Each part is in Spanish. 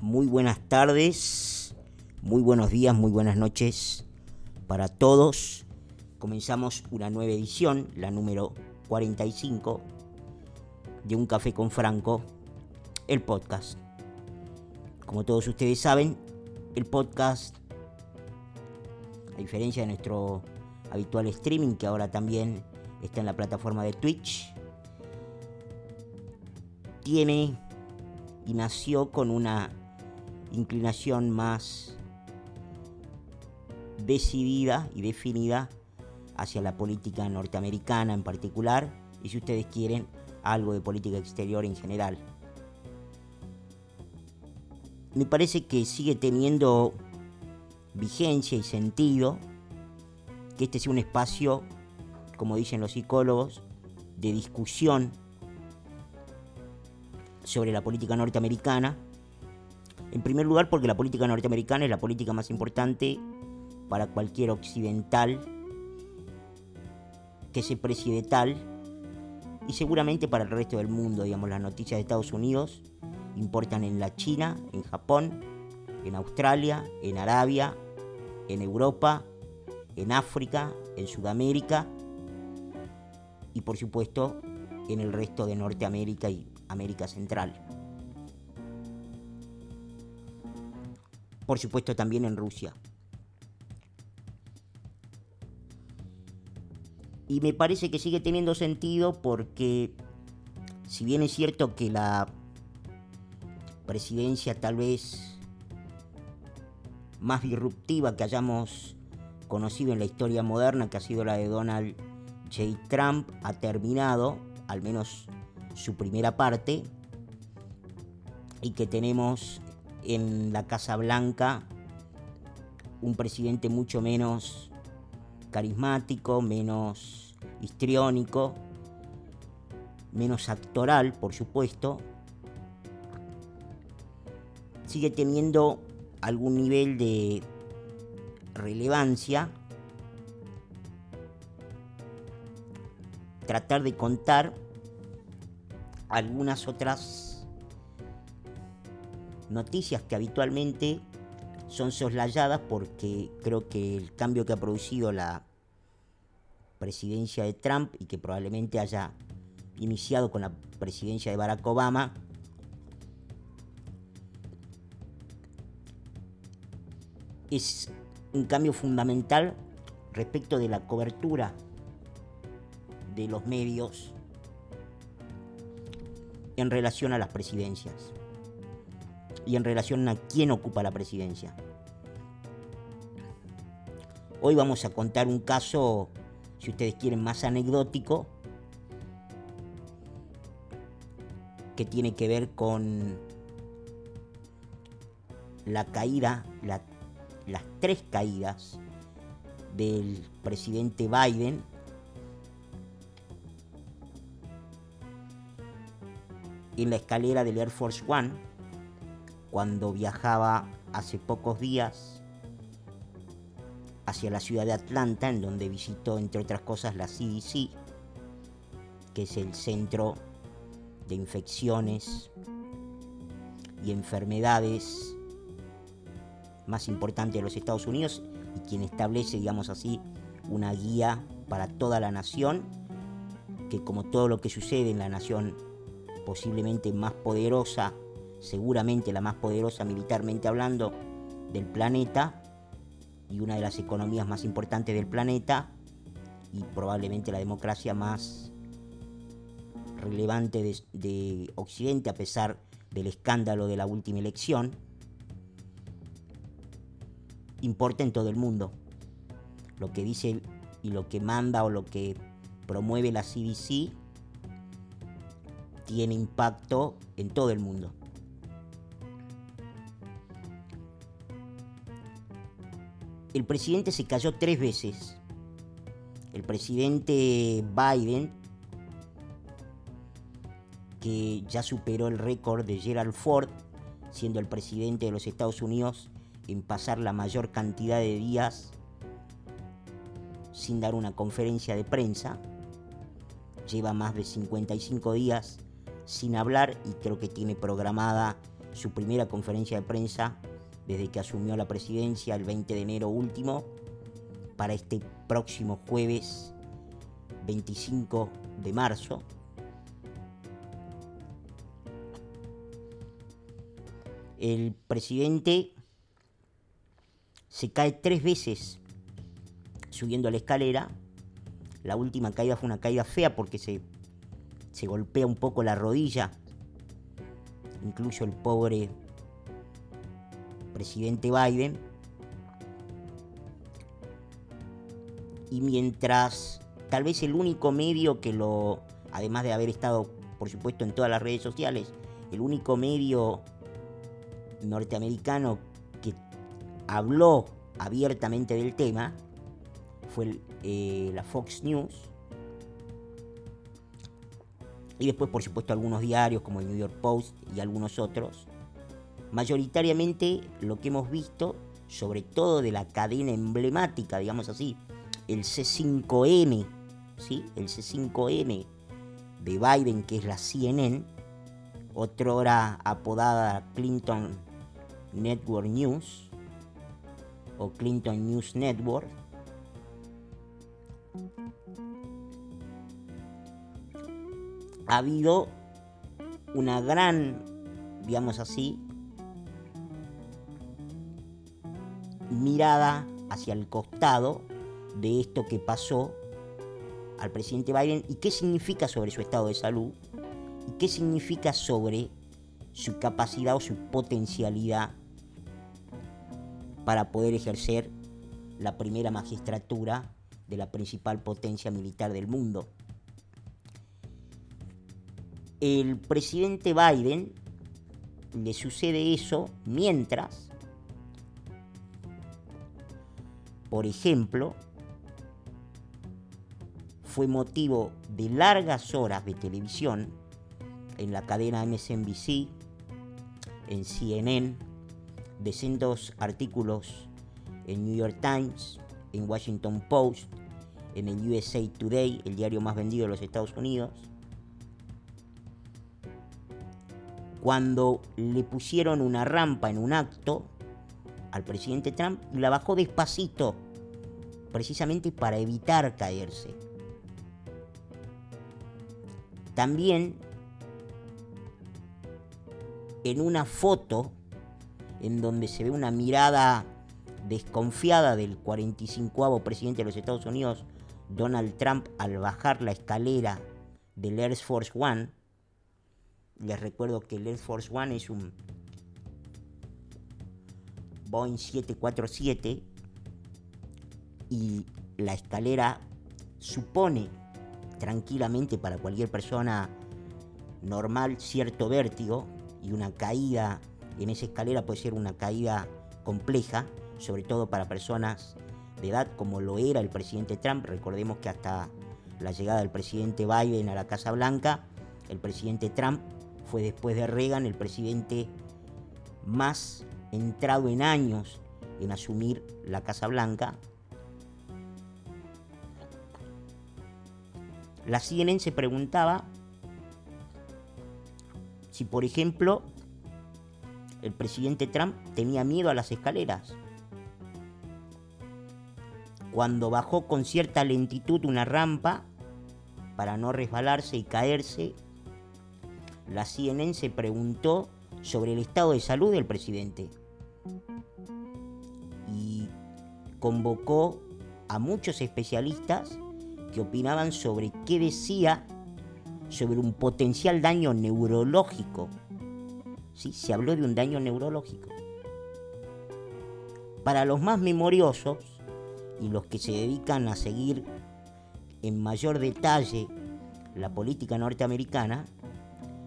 Muy buenas tardes, muy buenos días, muy buenas noches para todos. Comenzamos una nueva edición, la número 45 de Un Café con Franco, el podcast. Como todos ustedes saben, el podcast, a diferencia de nuestro habitual streaming, que ahora también está en la plataforma de Twitch, tiene y nació con una inclinación más decidida y definida hacia la política norteamericana en particular y si ustedes quieren algo de política exterior en general. Me parece que sigue teniendo vigencia y sentido que este sea un espacio, como dicen los psicólogos, de discusión sobre la política norteamericana. En primer lugar porque la política norteamericana es la política más importante para cualquier occidental que se precie tal y seguramente para el resto del mundo, digamos, las noticias de Estados Unidos importan en la China, en Japón, en Australia, en Arabia, en Europa, en África, en Sudamérica y por supuesto en el resto de Norteamérica y América Central. Por supuesto también en Rusia. Y me parece que sigue teniendo sentido porque si bien es cierto que la presidencia tal vez más disruptiva que hayamos conocido en la historia moderna, que ha sido la de Donald J. Trump, ha terminado, al menos su primera parte y que tenemos en la Casa Blanca un presidente mucho menos carismático, menos histriónico, menos actoral, por supuesto, sigue teniendo algún nivel de relevancia. Tratar de contar algunas otras noticias que habitualmente son soslayadas porque creo que el cambio que ha producido la presidencia de Trump y que probablemente haya iniciado con la presidencia de Barack Obama es un cambio fundamental respecto de la cobertura de los medios en relación a las presidencias y en relación a quién ocupa la presidencia. Hoy vamos a contar un caso, si ustedes quieren, más anecdótico, que tiene que ver con la caída, las tres caídas del presidente Biden en la escalera del Air Force One cuando viajaba hace pocos días hacia la ciudad de Atlanta, en donde visitó, entre otras cosas, la CDC, que es el centro de infecciones y enfermedades más importante de los Estados Unidos y quien establece, digamos así, una guía para toda la nación, que como todo lo que sucede en la nación posiblemente más poderosa, seguramente la más poderosa militarmente hablando del planeta y una de las economías más importantes del planeta y probablemente la democracia más relevante de, Occidente a pesar del escándalo de la última elección, importa en todo el mundo. Lo que dice y lo que manda o lo que promueve la CDC tiene impacto en todo el mundo. El presidente se cayó tres veces. El presidente Biden, que ya superó el récord de Gerald Ford, siendo el presidente de los Estados Unidos en pasar la mayor cantidad de días sin dar una conferencia de prensa. Lleva más de 55 días sin hablar y creo que tiene programada su primera conferencia de prensa desde que asumió la presidencia el 20 de enero último para este próximo jueves 25 de marzo. El presidente se cae tres veces subiendo la escalera. La última caída fue una caída fea porque se, se golpea un poco la rodilla. Incluso el pobre presidente Biden. Y mientras tal vez el único medio que lo, además de haber estado, por supuesto, en todas las redes sociales, el único medio norteamericano que habló abiertamente del tema fue eh, la Fox News. Y después, por supuesto, algunos diarios como el New York Post y algunos otros. Mayoritariamente lo que hemos visto, sobre todo de la cadena emblemática, digamos así, el C5N, ¿sí? el C5N de Biden, que es la CNN, otra apodada Clinton Network News o Clinton News Network. Ha habido una gran, digamos así, mirada hacia el costado de esto que pasó al presidente Biden y qué significa sobre su estado de salud y qué significa sobre su capacidad o su potencialidad para poder ejercer la primera magistratura de la principal potencia militar del mundo. El presidente Biden le sucede eso mientras, por ejemplo, fue motivo de largas horas de televisión en la cadena MSNBC, en CNN, de cientos artículos en New York Times, en Washington Post, en el USA Today, el diario más vendido de los Estados Unidos. Cuando le pusieron una rampa en un acto al presidente Trump, la bajó despacito, precisamente para evitar caerse. También en una foto en donde se ve una mirada desconfiada del 45 presidente de los Estados Unidos, Donald Trump, al bajar la escalera del Air Force One. Les recuerdo que el Air Force One es un Boeing 747 y la escalera supone tranquilamente para cualquier persona normal cierto vértigo y una caída en esa escalera puede ser una caída compleja, sobre todo para personas de edad como lo era el presidente Trump. Recordemos que hasta la llegada del presidente Biden a la Casa Blanca, el presidente Trump fue después de Reagan el presidente más entrado en años en asumir la Casa Blanca. La CNN se preguntaba si, por ejemplo, el presidente Trump tenía miedo a las escaleras. Cuando bajó con cierta lentitud una rampa para no resbalarse y caerse, la CNN se preguntó sobre el estado de salud del presidente y convocó a muchos especialistas que opinaban sobre qué decía sobre un potencial daño neurológico se habló de un daño neurológico. Para los más memoriosos y los que se dedican a seguir en mayor detalle la política norteamericana,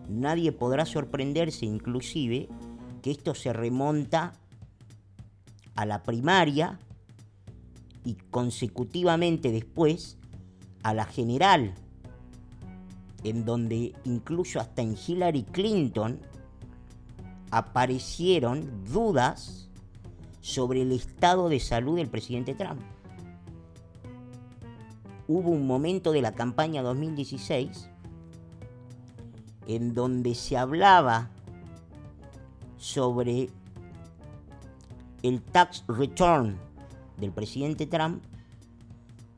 nadie podrá sorprenderse inclusive que esto se remonta a la primaria y consecutivamente después a la general, en donde incluso hasta en Hillary Clinton aparecieron dudas sobre el estado de salud del presidente Trump. Hubo un momento de la campaña 2016 en donde se hablaba sobre el tax return del presidente Trump,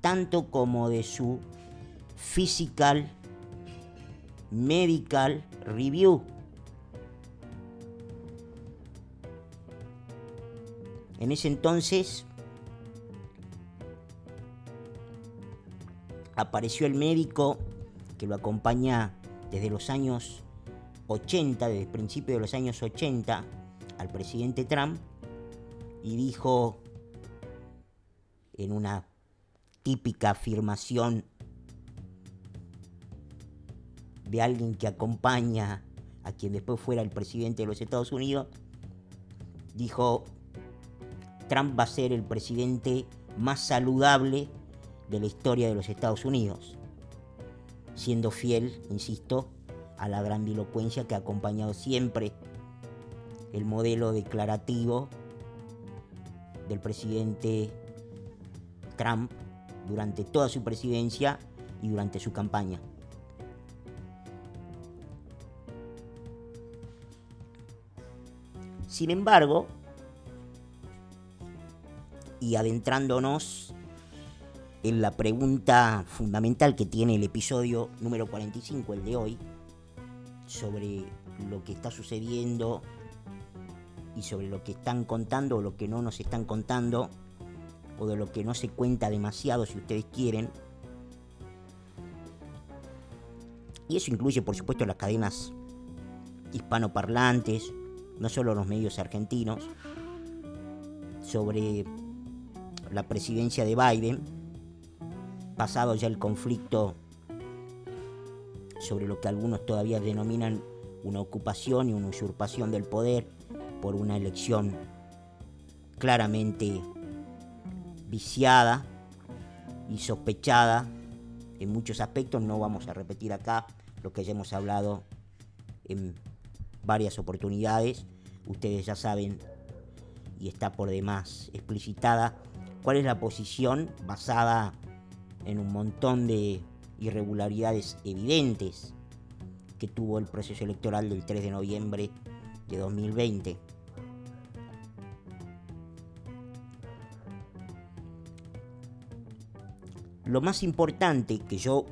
tanto como de su physical medical review. En ese entonces apareció el médico que lo acompaña desde los años 80, desde el principio de los años 80, al presidente Trump y dijo en una típica afirmación de alguien que acompaña a quien después fuera el presidente de los Estados Unidos, dijo, Trump va a ser el presidente más saludable de la historia de los Estados Unidos, siendo fiel, insisto, a la grandilocuencia que ha acompañado siempre el modelo declarativo del presidente Trump durante toda su presidencia y durante su campaña. Sin embargo, y adentrándonos en la pregunta fundamental que tiene el episodio número 45, el de hoy, sobre lo que está sucediendo y sobre lo que están contando o lo que no nos están contando, o de lo que no se cuenta demasiado si ustedes quieren. Y eso incluye, por supuesto, las cadenas hispanoparlantes, no solo los medios argentinos, sobre la presidencia de Biden, pasado ya el conflicto sobre lo que algunos todavía denominan una ocupación y una usurpación del poder por una elección claramente viciada y sospechada en muchos aspectos. No vamos a repetir acá lo que ya hemos hablado en varias oportunidades. Ustedes ya saben y está por demás explicitada cuál es la posición basada en un montón de irregularidades evidentes que tuvo el proceso electoral del 3 de noviembre de 2020. Lo más importante que yo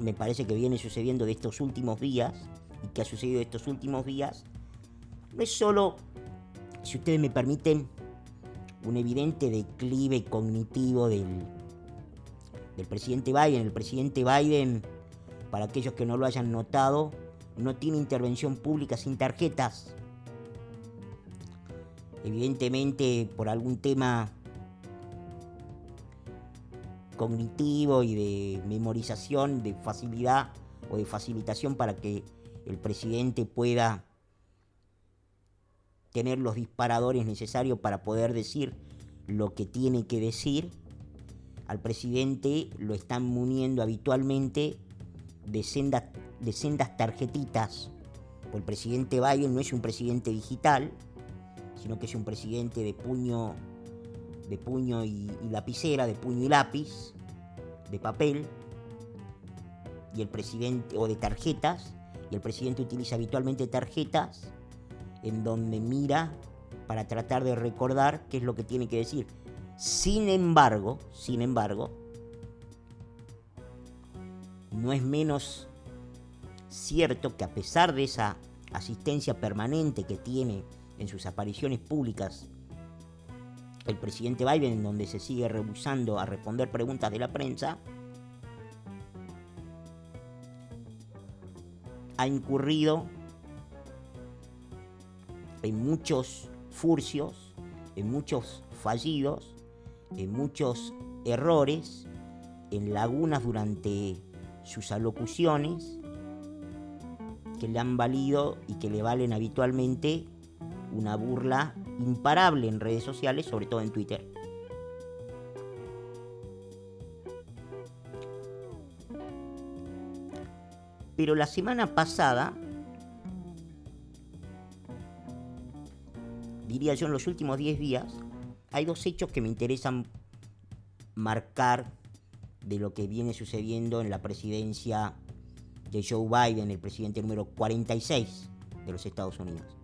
me parece que viene sucediendo de estos últimos días y que ha sucedido de estos últimos días no es solo, si ustedes me permiten, un evidente declive cognitivo del, del presidente Biden. El presidente Biden, para aquellos que no lo hayan notado, no tiene intervención pública sin tarjetas. Evidentemente por algún tema cognitivo y de memorización, de facilidad o de facilitación para que el presidente pueda tener los disparadores necesarios para poder decir lo que tiene que decir al presidente lo están muniendo habitualmente de sendas, de sendas tarjetitas. El presidente Biden no es un presidente digital, sino que es un presidente de puño, de puño y, lapicera, de puño y lápiz, de papel, y el presidente, o de tarjetas, y el presidente utiliza habitualmente tarjetas en donde mira para tratar de recordar qué es lo que tiene que decir. Sin embargo, sin embargo, no es menos cierto que a pesar de esa asistencia permanente que tiene en sus apariciones públicas el presidente Biden, en donde se sigue rehusando a responder preguntas de la prensa, ha incurrido en muchos furcios, en muchos fallidos, en muchos errores, en lagunas durante sus alocuciones, que le han valido y que le valen habitualmente una burla imparable en redes sociales, sobre todo en Twitter. Pero la semana pasada, diría yo en los últimos 10 días, hay dos hechos que me interesan marcar de lo que viene sucediendo en la presidencia de Joe Biden, el presidente número 46 de los Estados Unidos.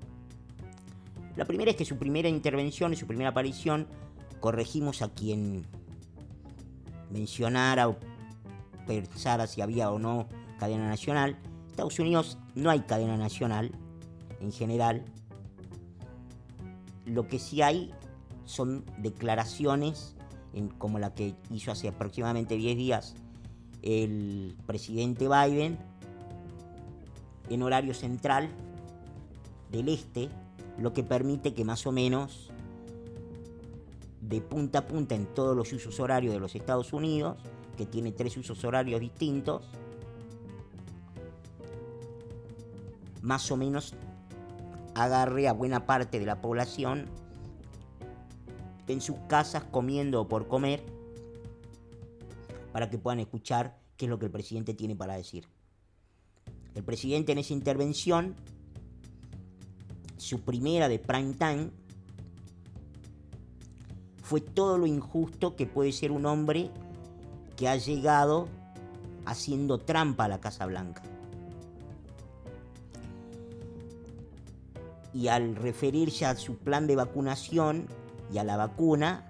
La primera es que su primera intervención, su primera aparición, corregimos a quien mencionara o pensara si había o no cadena nacional. Estados Unidos no hay cadena nacional en general. Lo que sí hay son declaraciones como la que hizo hace aproximadamente 10 días el presidente Biden en horario central del este, lo que permite que más o menos de punta a punta en todos los usos horarios de los Estados Unidos, que tiene tres usos horarios distintos, más o menos agarre a buena parte de la población en sus casas comiendo o por comer para que puedan escuchar qué es lo que el presidente tiene para decir. El presidente en esa intervención, su primera de prime time, fue todo lo injusto que puede ser un hombre que ha llegado haciendo trampa a la Casa Blanca. Y al referirse a su plan de vacunación y a la vacuna,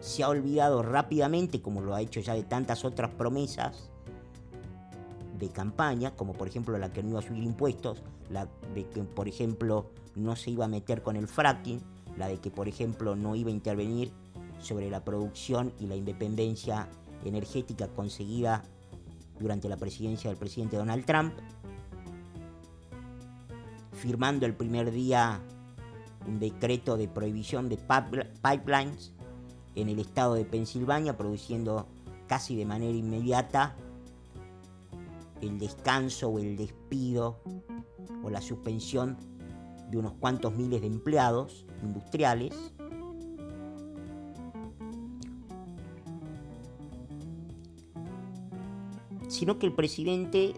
se ha olvidado rápidamente, como lo ha hecho ya de tantas otras promesas de campaña, como por ejemplo la que no iba a subir impuestos, la de que por ejemplo no se iba a meter con el fracking, la de que por ejemplo no iba a intervenir sobre la producción y la independencia energética conseguida durante la presidencia del presidente Donald Trump, firmando el primer día un decreto de prohibición de pipelines en el estado de Pensilvania, produciendo casi de manera inmediata el descanso o el despido o la suspensión de unos cuantos miles de empleados industriales. Sino que el presidente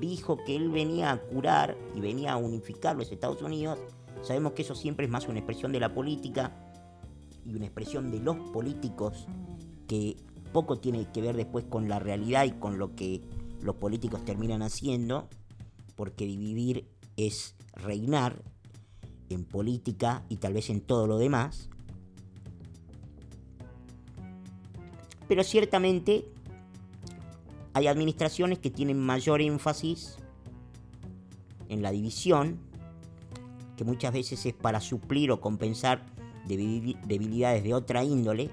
dijo que él venía a curar y venía a unificar los Estados Unidos Sabemos que eso siempre es más una expresión de la política y una expresión de los políticos que poco tiene que ver después con la realidad y con lo que los políticos terminan haciendo, porque dividir es reinar en política y tal vez en todo lo demás. Pero ciertamente hay administraciones que tienen mayor énfasis en la división que muchas veces es para suplir o compensar debilidades de otra índole,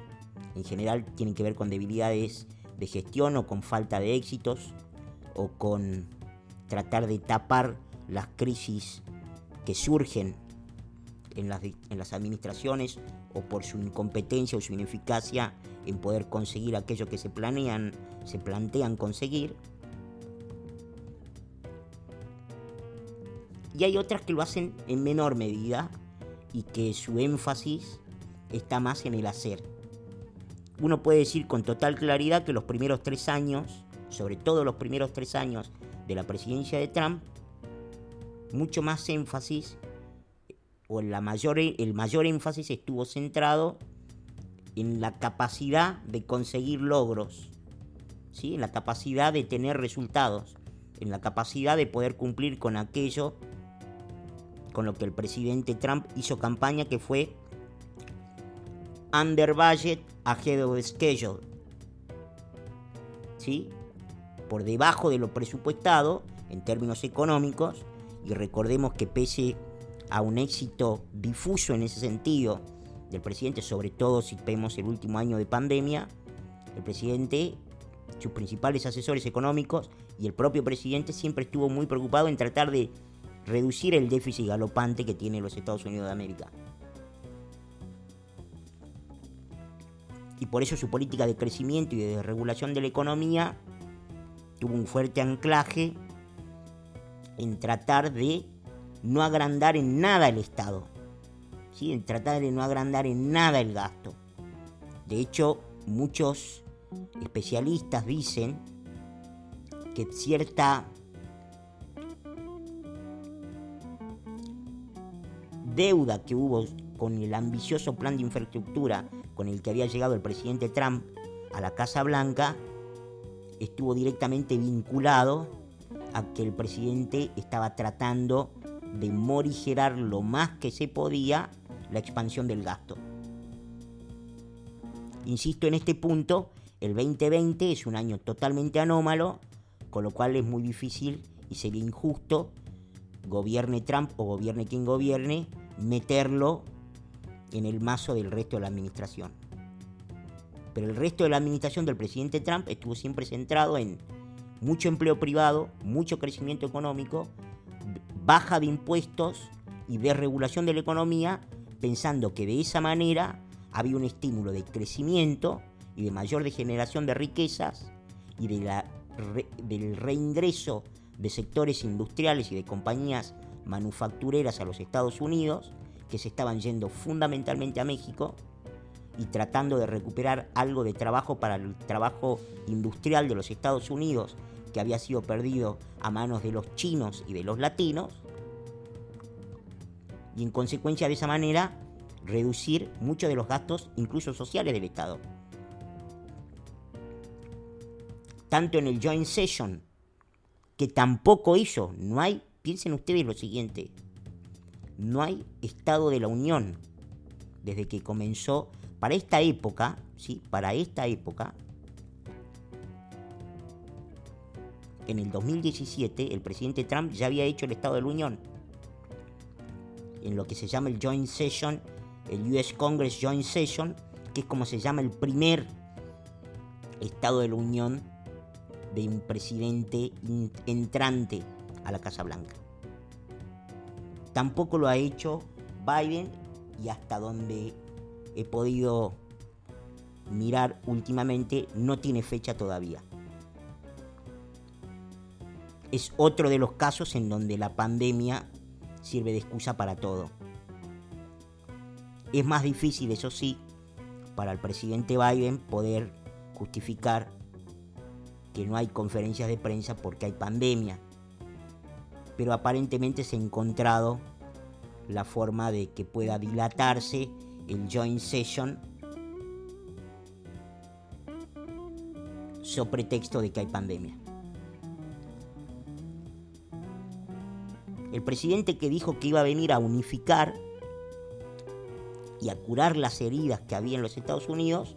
en general tienen que ver con debilidades de gestión o con falta de éxitos o con tratar de tapar las crisis que surgen en las, en las administraciones o por su incompetencia o su ineficacia en poder conseguir aquello que se planean, se plantean conseguir. y hay otras que lo hacen en menor medida y que su énfasis está más en el hacer. Uno puede decir con total claridad que los primeros tres años, sobre todo los primeros tres años de la presidencia de Trump, mucho más énfasis, o mayor, el mayor énfasis estuvo centrado en la capacidad de conseguir logros, ¿sí? en la capacidad de tener resultados, en la capacidad de poder cumplir con aquello con lo que el presidente Trump hizo campaña, que fue under budget, ahead of schedule. ¿Sí? Por debajo de lo presupuestado en términos económicos, y recordemos que pese a un éxito difuso en ese sentido del presidente, sobre todo si vemos el último año de pandemia, el presidente, sus principales asesores económicos y el propio presidente siempre estuvo muy preocupado en tratar de reducir el déficit galopante que tiene los Estados Unidos de América. Y por eso su política de crecimiento y de regulación de la economía tuvo un fuerte anclaje en tratar de no agrandar en nada el Estado, ¿sí? en tratar de no agrandar en nada el gasto. De hecho, muchos especialistas dicen que cierta deuda que hubo con el ambicioso plan de infraestructura con el que había llegado el presidente Trump a la Casa Blanca estuvo directamente vinculado a que el presidente estaba tratando de morigerar lo más que se podía la expansión del gasto. Insisto en este punto, el 2020 es un año totalmente anómalo, con lo cual es muy difícil y sería injusto, gobierne Trump o gobierne quien gobierne, meterlo en el mazo del resto de la administración. Pero el resto de la administración del presidente Trump estuvo siempre centrado en mucho empleo privado, mucho crecimiento económico, baja de impuestos y desregulación de la economía, pensando que de esa manera había un estímulo de crecimiento y de mayor degeneración de riquezas y de la del reingreso de sectores industriales y de compañías manufactureras a los Estados Unidos, que se estaban yendo fundamentalmente a México y tratando de recuperar algo de trabajo para el trabajo industrial de los Estados Unidos que había sido perdido a manos de los chinos y de los latinos, y en consecuencia de esa manera reducir muchos de los gastos, incluso sociales del Estado. Tanto en el Joint Session, que tampoco hizo, no hay, piensen ustedes lo siguiente, no hay Estado de la Unión desde que comenzó, para esta época, ¿sí? para esta época, en el 2017 el presidente Trump ya había hecho el Estado de la Unión, en lo que se llama el Joint Session el US Congress Joint Session, que es como se llama el primer Estado de la Unión de un presidente entrante a la Casa Blanca. Tampoco lo ha hecho Biden y hasta donde he podido mirar últimamente no tiene fecha todavía. Es otro de los casos en donde la pandemia sirve de excusa para todo. Es más difícil, eso sí, para el presidente Biden poder justificar que no hay conferencias de prensa porque hay pandemia. Pero aparentemente se ha encontrado la forma de que pueda dilatarse el joint session so pretexto de que hay pandemia. El presidente que dijo que iba a venir a unificar y a curar las heridas que había en los Estados Unidos,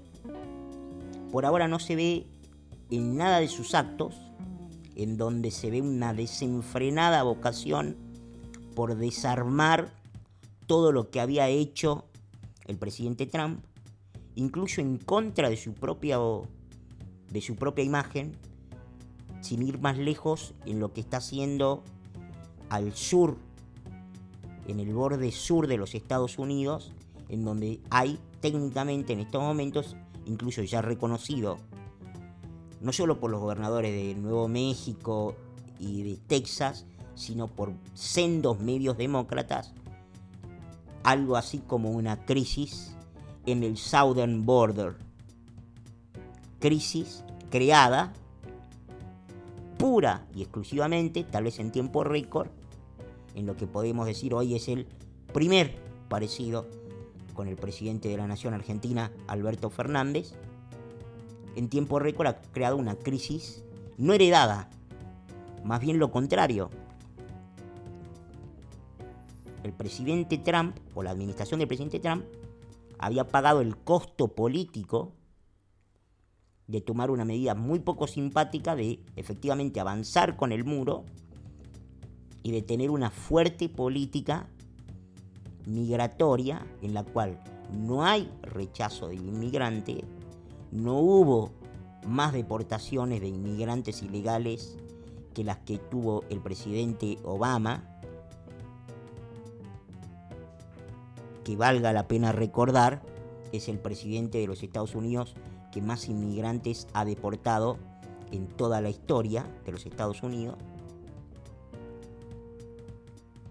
por ahora no se ve en nada de sus actos, en donde se ve una desenfrenada vocación por desarmar todo lo que había hecho el presidente Trump, incluso en contra de su propia, de su propia imagen, sin ir más lejos en lo que está haciendo al sur, en el borde sur de los Estados Unidos, en donde hay técnicamente en estos momentos, incluso ya reconocido, no solo por los gobernadores de Nuevo México y de Texas, sino por sendos medios demócratas, algo así como una crisis en el Southern Border. Crisis creada pura y exclusivamente, tal vez en tiempo récord, en lo que podemos decir hoy es el primer parecido con el presidente de la Nación Argentina, Alberto Fernández, en tiempo récord ha creado una crisis no heredada, más bien lo contrario. El presidente Trump, o la administración del presidente Trump, había pagado el costo político de tomar una medida muy poco simpática de efectivamente avanzar con el muro y de tener una fuerte política migratoria en la cual no hay rechazo del inmigrante, no hubo más deportaciones de inmigrantes ilegales que las que tuvo el presidente Obama, que valga la pena recordar, es el presidente de los Estados Unidos que más inmigrantes ha deportado en toda la historia de los Estados Unidos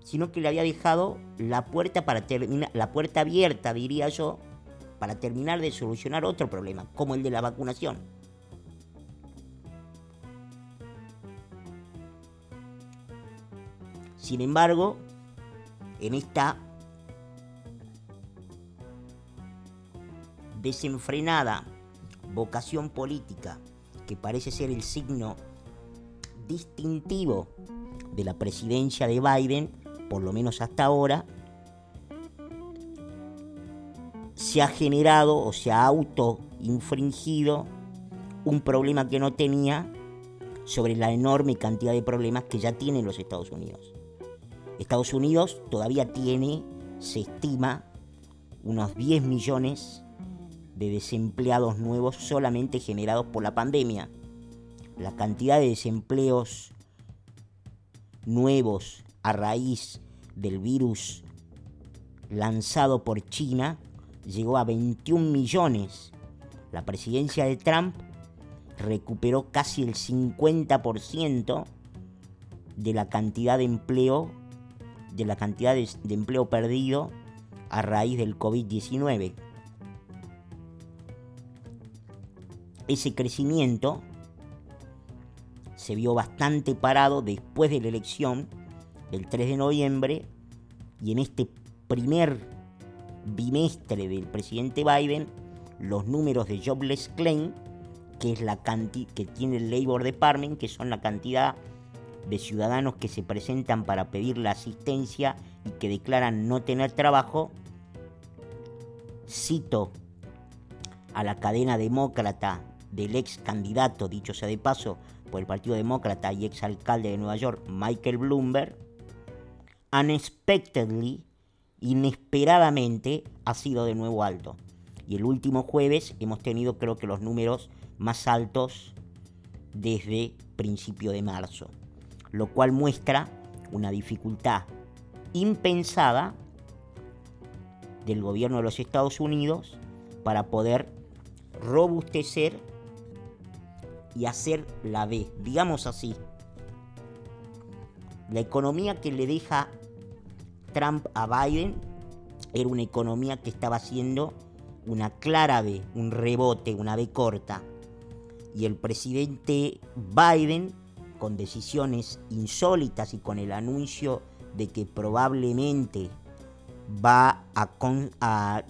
sino que le había dejado la puerta para la puerta abierta, diría yo, para terminar de solucionar otro problema, como el de la vacunación. Sin embargo, en esta desenfrenada vocación política que parece ser el signo distintivo de la presidencia de Biden, por lo menos hasta ahora, se ha generado o se ha auto-infringido un problema que no tenía sobre la enorme cantidad de problemas que ya tienen los Estados Unidos. Estados Unidos todavía tiene, se estima, unos 10 millones de desempleados nuevos solamente generados por la pandemia. La cantidad de desempleos nuevos a raíz del virus lanzado por China llegó a 21 millones. La presidencia de Trump recuperó casi el 50% de la cantidad de empleo de la cantidad de, de empleo perdido a raíz del COVID-19. Ese crecimiento se vio bastante parado después de la elección del 3 de noviembre y en este primer bimestre del presidente Biden, los números de Jobless Claim, que es la que tiene el Labor Department, que son la cantidad de ciudadanos que se presentan para pedir la asistencia y que declaran no tener trabajo, cito a la cadena demócrata del ex candidato, dicho sea de paso, por el Partido Demócrata y ex alcalde de Nueva York, Michael Bloomberg, unexpectedly, inesperadamente, ha sido de nuevo alto. Y el último jueves hemos tenido creo que los números más altos desde principio de marzo, lo cual muestra una dificultad impensada del gobierno de los Estados Unidos para poder robustecer y hacer la B, digamos así. La economía que le deja Trump a Biden era una economía que estaba haciendo una clara B, un rebote, una B corta. Y el presidente Biden, con decisiones insólitas y con el anuncio de que probablemente va a,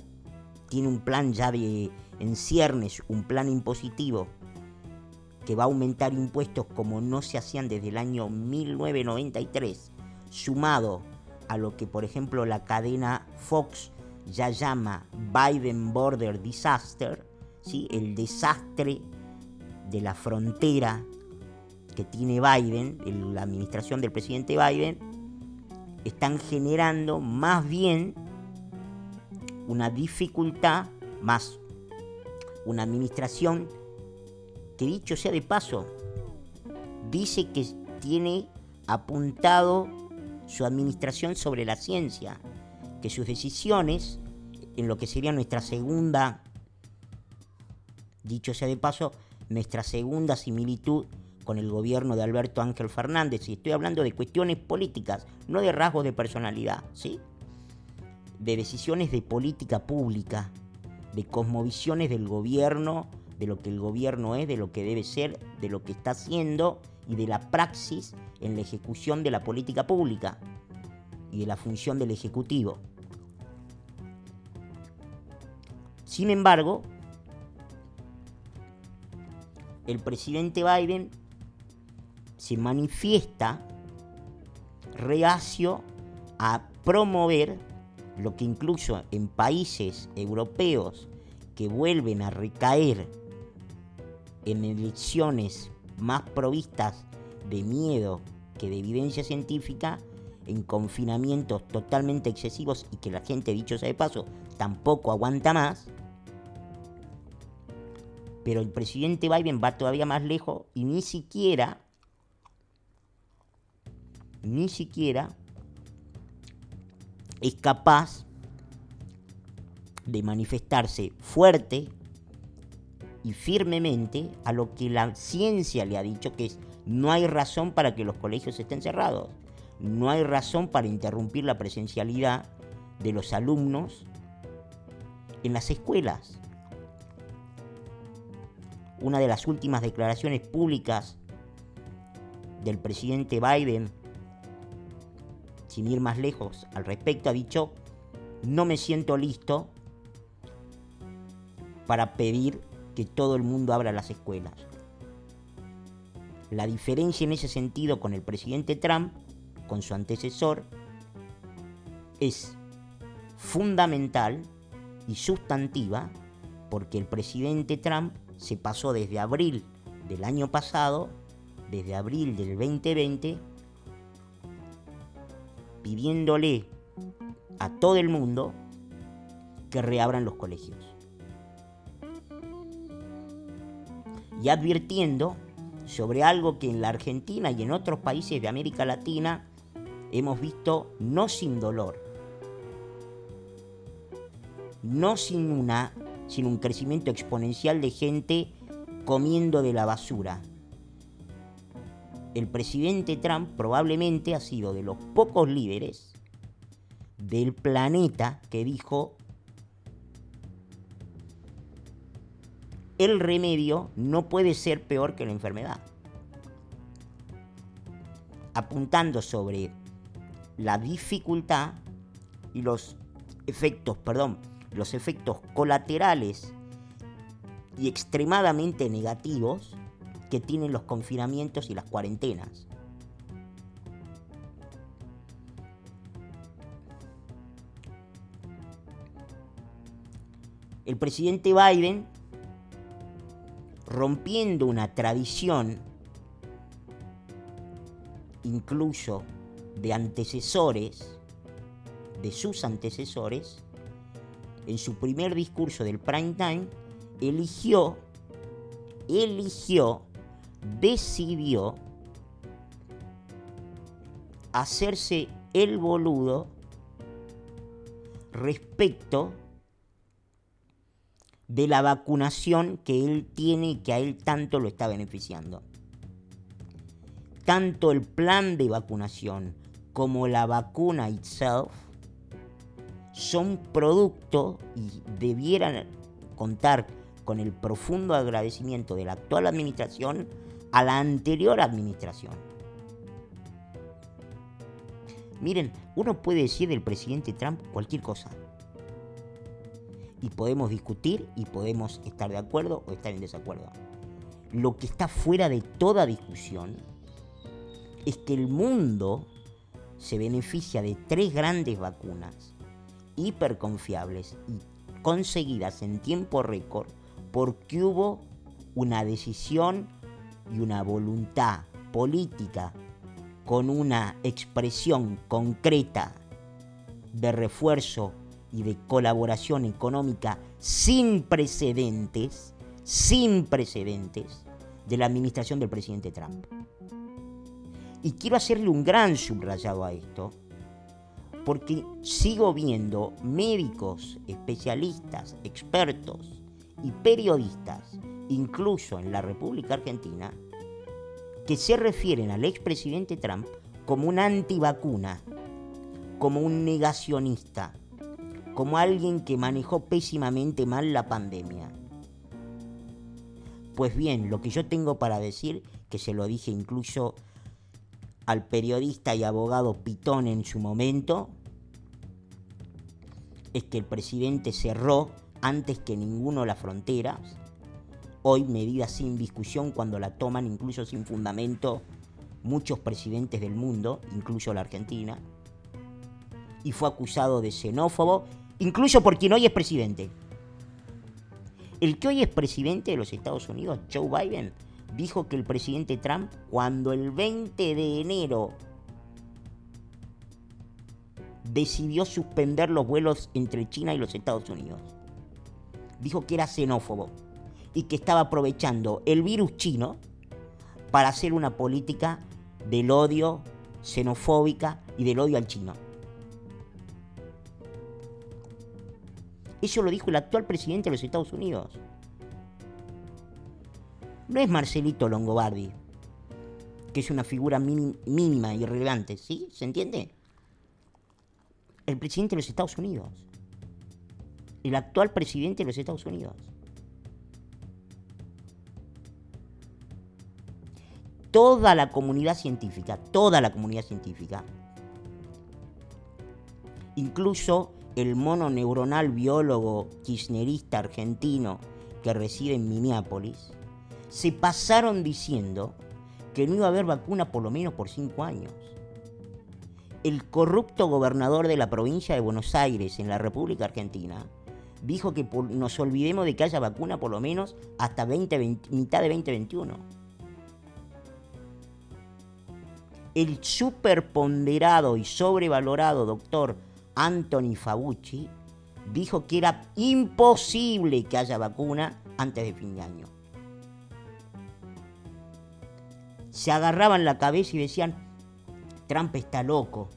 tiene un plan ya de en ciernes, un plan impositivo que va a aumentar impuestos como no se hacían desde el año 1993, sumado a lo que por ejemplo la cadena Fox ya llama Biden Border Disaster, ¿sí? el desastre de la frontera que tiene Biden, la administración del presidente Biden, están generando más bien una dificultad, más una administración que dicho sea de paso, dice que tiene apuntado su administración sobre la ciencia, que sus decisiones, en lo que sería nuestra segunda, dicho sea de paso, nuestra segunda similitud con el gobierno de Alberto Ángel Fernández, y estoy hablando de cuestiones políticas, no de rasgos de personalidad, ¿sí? De decisiones de política pública, de cosmovisiones del gobierno de lo que el gobierno es, de lo que debe ser, de lo que está haciendo y de la praxis en la ejecución de la política pública y de la función del Ejecutivo. Sin embargo, el presidente Biden se manifiesta reacio a promover lo que incluso en países europeos que vuelven a recaer en elecciones más provistas de miedo que de evidencia científica, en confinamientos totalmente excesivos y que la gente, dicho sea de paso, tampoco aguanta más. Pero el presidente Biden va todavía más lejos y ni siquiera, ni siquiera es capaz de manifestarse fuerte y firmemente a lo que la ciencia le ha dicho que es no hay razón para que los colegios estén cerrados, no hay razón para interrumpir la presencialidad de los alumnos en las escuelas. Una de las últimas declaraciones públicas del presidente Biden, sin ir más lejos al respecto, ha dicho, no me siento listo para pedir que todo el mundo abra las escuelas. La diferencia en ese sentido con el presidente Trump, con su antecesor, es fundamental y sustantiva porque el presidente Trump se pasó desde abril del año pasado, desde abril del 2020, pidiéndole a todo el mundo que reabran los colegios. Y advirtiendo sobre algo que en la Argentina y en otros países de América Latina hemos visto no sin dolor, no sin, una, sin un crecimiento exponencial de gente comiendo de la basura. El presidente Trump probablemente ha sido de los pocos líderes del planeta que dijo el remedio no puede ser peor que la enfermedad. Apuntando sobre la dificultad y los efectos, perdón, los efectos colaterales y extremadamente negativos que tienen los confinamientos y las cuarentenas. El presidente Biden, rompiendo una tradición, incluso de antecesores, de sus antecesores, en su primer discurso del prime time, eligió, eligió, decidió hacerse el boludo respecto de la vacunación que él tiene y que a él tanto lo está beneficiando. Tanto el plan de vacunación como la vacuna itself son producto y debieran contar con el profundo agradecimiento de la actual administración a la anterior administración. Miren, uno puede decir del presidente Trump cualquier cosa. Y podemos discutir y podemos estar de acuerdo o estar en desacuerdo. Lo que está fuera de toda discusión es que el mundo se beneficia de tres grandes vacunas hiperconfiables y conseguidas en tiempo récord porque hubo una decisión y una voluntad política con una expresión concreta de refuerzo y de colaboración económica sin precedentes, sin precedentes, de la administración del presidente Trump. Y quiero hacerle un gran subrayado a esto, porque sigo viendo médicos, especialistas, expertos y periodistas, incluso en la República Argentina, que se refieren al expresidente Trump como un antivacuna, como un negacionista, como alguien que manejó pésimamente mal la pandemia. Pues bien, lo que yo tengo para decir, que se lo dije incluso al periodista y abogado Pitón en su momento, es que el presidente cerró antes que ninguno las fronteras, hoy medidas sin discusión cuando la toman incluso sin fundamento muchos presidentes del mundo, incluso la Argentina, y fue acusado de xenófobo, incluso por quien hoy es presidente. El que hoy es presidente de los Estados Unidos, Joe Biden, dijo que el presidente Trump, cuando el 20 de enero decidió suspender los vuelos entre China y los Estados Unidos. Dijo que era xenófobo y que estaba aprovechando el virus chino para hacer una política del odio xenofóbica y del odio al chino. Eso lo dijo el actual presidente de los Estados Unidos. No es Marcelito Longobardi, que es una figura mínima y irrelevante, ¿sí? ¿Se entiende? el presidente de los Estados Unidos. El actual presidente de los Estados Unidos. Toda la comunidad científica, toda la comunidad científica, incluso el mono neuronal biólogo kirchnerista argentino que reside en Minneapolis, se pasaron diciendo que no iba a haber vacuna por lo menos por cinco años. El corrupto gobernador de la provincia de Buenos Aires en la República Argentina dijo que nos olvidemos de que haya vacuna por lo menos hasta mitad de 2021. El superponderado y sobrevalorado doctor Anthony Fauci dijo que era imposible que haya vacuna antes de fin de año. Se agarraban la cabeza y decían, Trump está loco.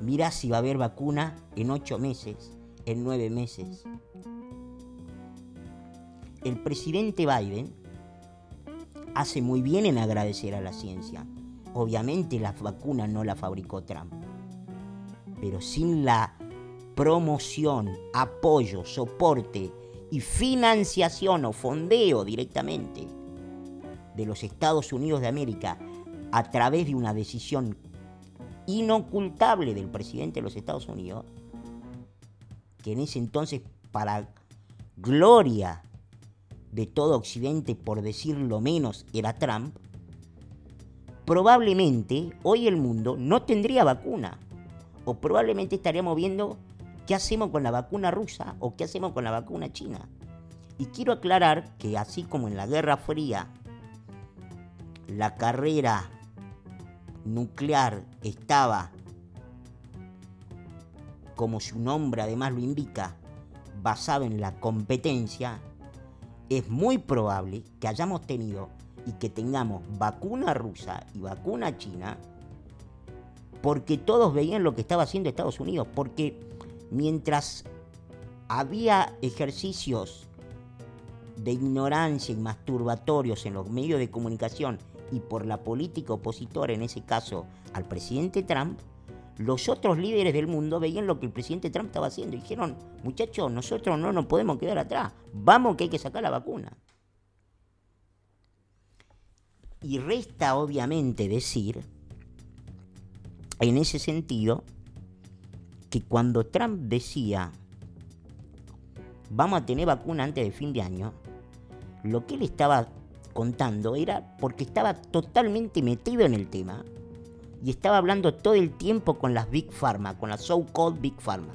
Mirá si va a haber vacuna en ocho meses en nueve meses. El presidente Biden hace muy bien en agradecer a la ciencia. Obviamente la vacuna no la fabricó Trump, pero sin la promoción, apoyo, soporte y financiación o fondeo directamente de los Estados Unidos de América a través de una decisión inocultable del presidente de los Estados Unidos, que en ese entonces, para gloria de todo Occidente, por decirlo menos, era Trump, probablemente hoy el mundo no tendría vacuna. O probablemente estaríamos viendo qué hacemos con la vacuna rusa o qué hacemos con la vacuna china. Y quiero aclarar que así como en la Guerra Fría la carrera nuclear estaba como su nombre además lo indica, basado en la competencia, es muy probable que hayamos tenido y que tengamos vacuna rusa y vacuna china porque todos veían lo que estaba haciendo Estados Unidos, porque mientras había ejercicios de ignorancia y masturbatorios en los medios de comunicación y por la política opositora, en ese caso al presidente Trump, los otros líderes del mundo veían lo que el presidente Trump estaba haciendo y dijeron, muchachos, nosotros no nos podemos quedar atrás, vamos que hay que sacar la vacuna. Y resta obviamente decir, en ese sentido, que cuando Trump decía, vamos a tener vacuna antes de fin de año, lo que él estaba contando era porque estaba totalmente metido en el tema y estaba hablando todo el tiempo con las Big Pharma, con las so-called Big Pharma.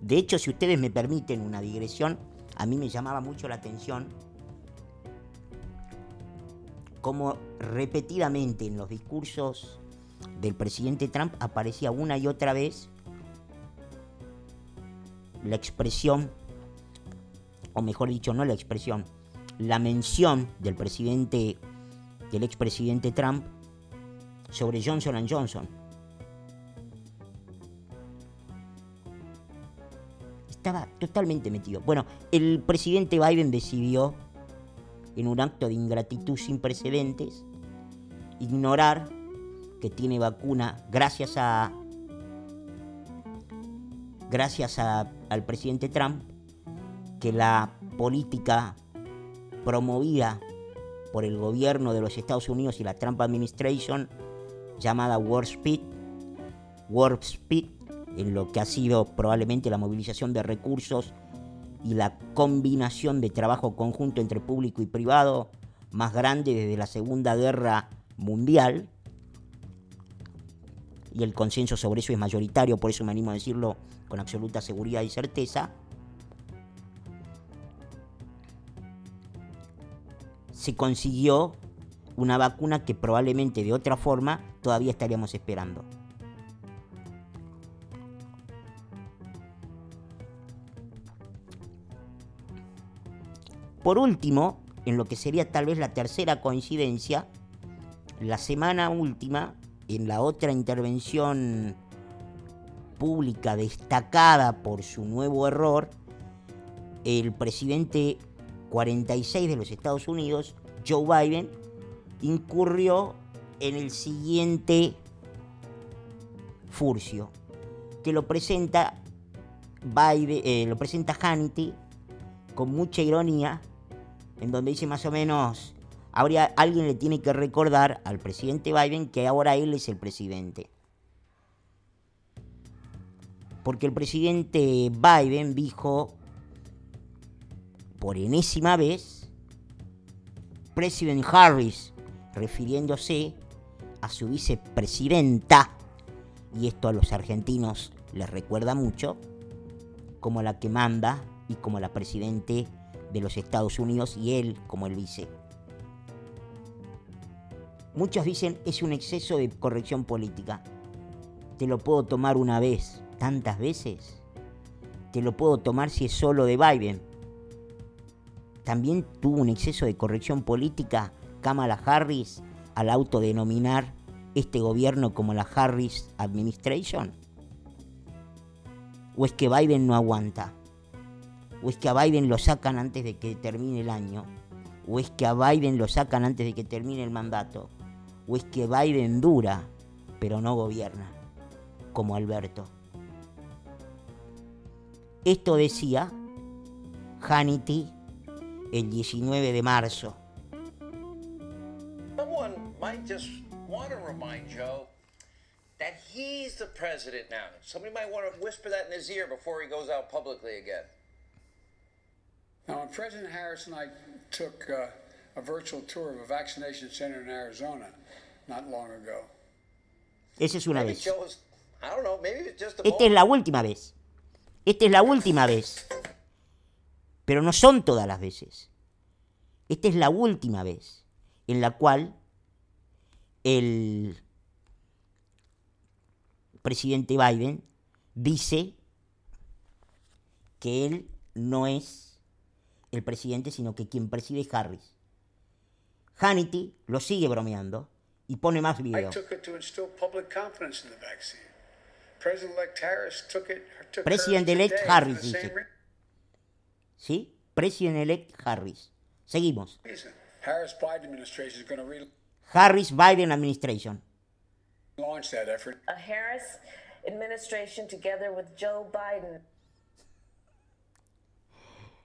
De hecho, si ustedes me permiten una digresión, a mí me llamaba mucho la atención cómo repetidamente en los discursos del presidente Trump aparecía una y otra vez la expresión, o mejor dicho, no la expresión, la mención del presidente, del expresidente Trump sobre Johnson Johnson. Estaba totalmente metido. Bueno, el presidente Biden decidió, en un acto de ingratitud sin precedentes, ignorar que tiene vacuna gracias a gracias al presidente Trump, que la política promovida por el gobierno de los Estados Unidos y la Trump Administration, llamada Warp Speed, Warp Speed, en lo que ha sido probablemente la movilización de recursos y la combinación de trabajo conjunto entre público y privado más grande desde la Segunda Guerra Mundial. Y el consenso sobre eso es mayoritario, por eso me animo a decirlo con absoluta seguridad y certeza. se consiguió una vacuna que probablemente de otra forma todavía estaríamos esperando. Por último, en lo que sería tal vez la tercera coincidencia, la semana última, en la otra intervención pública destacada por su nuevo error, el presidente 46 de los Estados Unidos, Joe Biden incurrió en el siguiente furcio, que lo presenta Biden, eh, lo presenta Hannity con mucha ironía, en donde dice más o menos, habría, alguien le tiene que recordar al presidente Biden que ahora él es el presidente. Porque el presidente Biden dijo por enésima vez, President Harris, refiriéndose a su vicepresidenta, y esto a los argentinos les recuerda mucho, como la que manda y como la presidente de los Estados Unidos y él como el vice. Muchos dicen es un exceso de corrección política. Te lo puedo tomar una vez, tantas veces. Te lo puedo tomar si es solo de Biden. También tuvo un exceso de corrección política Kamala Harris al autodenominar este gobierno como la Harris Administration. ¿O es que Biden no aguanta? ¿O es que a Biden lo sacan antes de que termine el año? ¿O es que a Biden lo sacan antes de que termine el mandato? ¿O es que Biden dura, pero no gobierna, como Alberto? Esto decía Hannity el 19 de marzo. Someone might just want to remind Joe that he's the president now. Somebody might want to whisper that in his ear before he goes out publicly again. Now, when President Harris and I took uh, a virtual tour of a vaccination center in Arizona not long ago. Esa es una vez. Esta es la última vez. Esta es la última vez. Pero no son todas las veces. Esta es la última vez en la cual el presidente Biden dice que él no es el presidente, sino que quien preside es Harris. Hannity lo sigue bromeando y pone más videos. took it to instill public confidence in the vaccine. President-elect Harris Harris dice. ¿Sí? President-elect Harris. Seguimos. reason. Harris-Biden administration is going to Harris-Biden administration. relaunch that effort. a Harris administration together with Joe Biden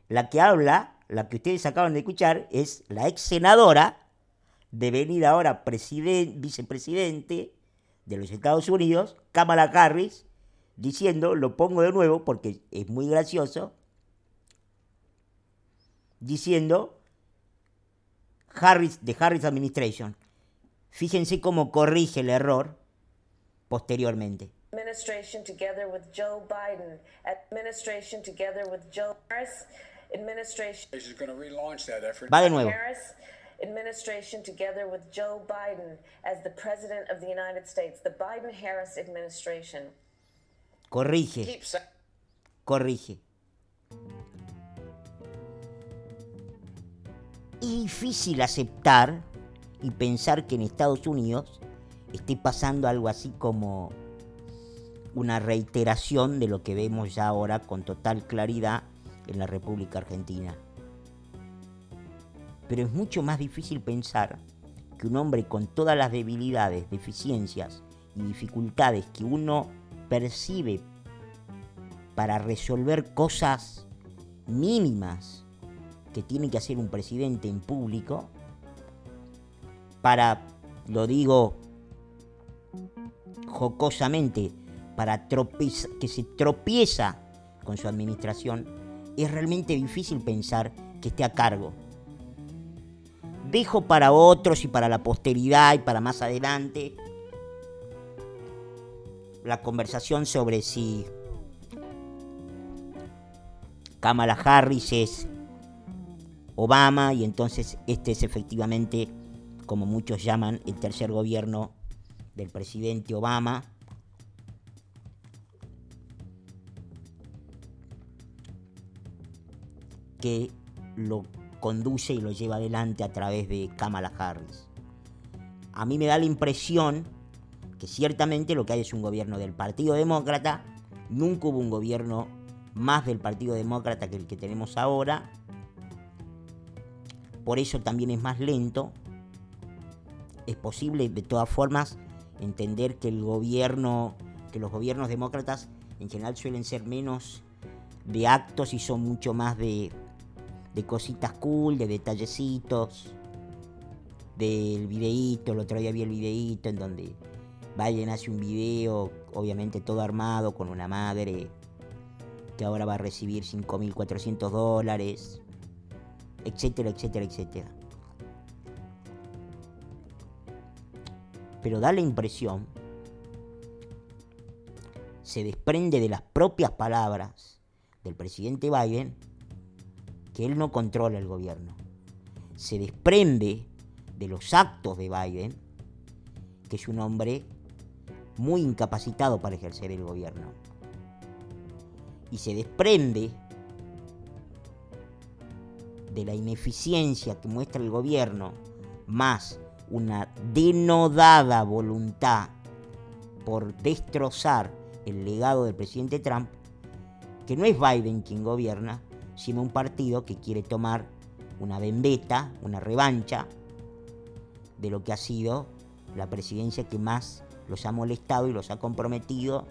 La que habla, la que ustedes acaban de escuchar, es la ex senadora, devenida ahora presiden- vicepresidente de los Estados Unidos, Kamala Harris, diciendo, lo pongo de nuevo porque es muy gracioso, diciendo Harris, de Harris Administration. Fíjense cómo corrige el error posteriormente. administration together with Joe Biden administration together with Joe Harris administration Is going to relaunch that effort. Va de nuevo. Harris administration together with Joe Biden as the president of the United States the Biden Harris administration Corrige. Corrige. Es difícil aceptar y pensar que en Estados Unidos esté pasando algo así como una reiteración de lo que vemos ya ahora con total claridad en la República Argentina. Pero es mucho más difícil pensar que un hombre con todas las debilidades, deficiencias y dificultades que uno percibe para resolver cosas mínimas que tiene que hacer un presidente en público, para, lo digo jocosamente, para tropeza- que se tropieza con su administración, es realmente difícil pensar que esté a cargo. Dejo para otros y para la posteridad y para más adelante la conversación sobre si Kamala Harris es Obama y entonces este es efectivamente, como muchos llaman, el tercer gobierno del presidente Obama. Que lo conduce y lo lleva adelante a través de Kamala Harris. A mí me da la impresión que ciertamente lo que hay es un gobierno del Partido Demócrata, nunca hubo un gobierno más del Partido Demócrata que el que tenemos ahora, por eso también es más lento. Es posible, de todas formas, entender que el gobierno, que los gobiernos demócratas en general suelen ser menos de actos y son mucho más de, de cositas cool, de detallecitos, del videíto. El otro día vi el videíto en donde Biden hace un video, obviamente todo armado, con una madre que ahora va a recibir 5.400 dólares etcétera, etcétera, etcétera. Pero da la impresión, se desprende de las propias palabras del presidente Biden, que él no controla el gobierno. Se desprende de los actos de Biden, que es un hombre muy incapacitado para ejercer el gobierno. Y se desprende de la ineficiencia que muestra el gobierno, más una denodada voluntad por destrozar el legado del presidente Trump, que no es Biden quien gobierna, sino un partido que quiere tomar una vendetta, una revancha de lo que ha sido la presidencia que más los ha molestado y los ha comprometido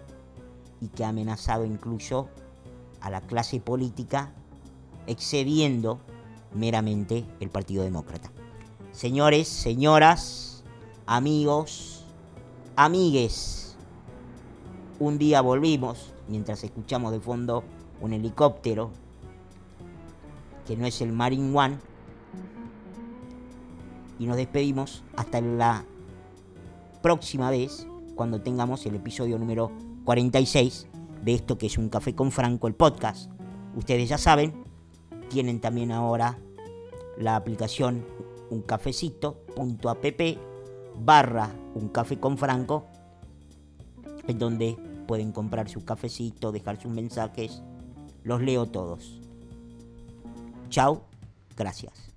y que ha amenazado incluso a la clase política, excediendo meramente el Partido Demócrata. Señores, señoras, amigos, amigues, un día volvimos, mientras escuchamos de fondo un helicóptero, que no es el Marine One, y nos despedimos hasta la próxima vez cuando tengamos el episodio número 46 de esto que es un café con Franco, el podcast. Ustedes ya saben, tienen también ahora la aplicación uncafecito.app barra un café con Franco, en donde pueden comprar su cafecito, dejar sus mensajes, los leo todos. Chao, gracias.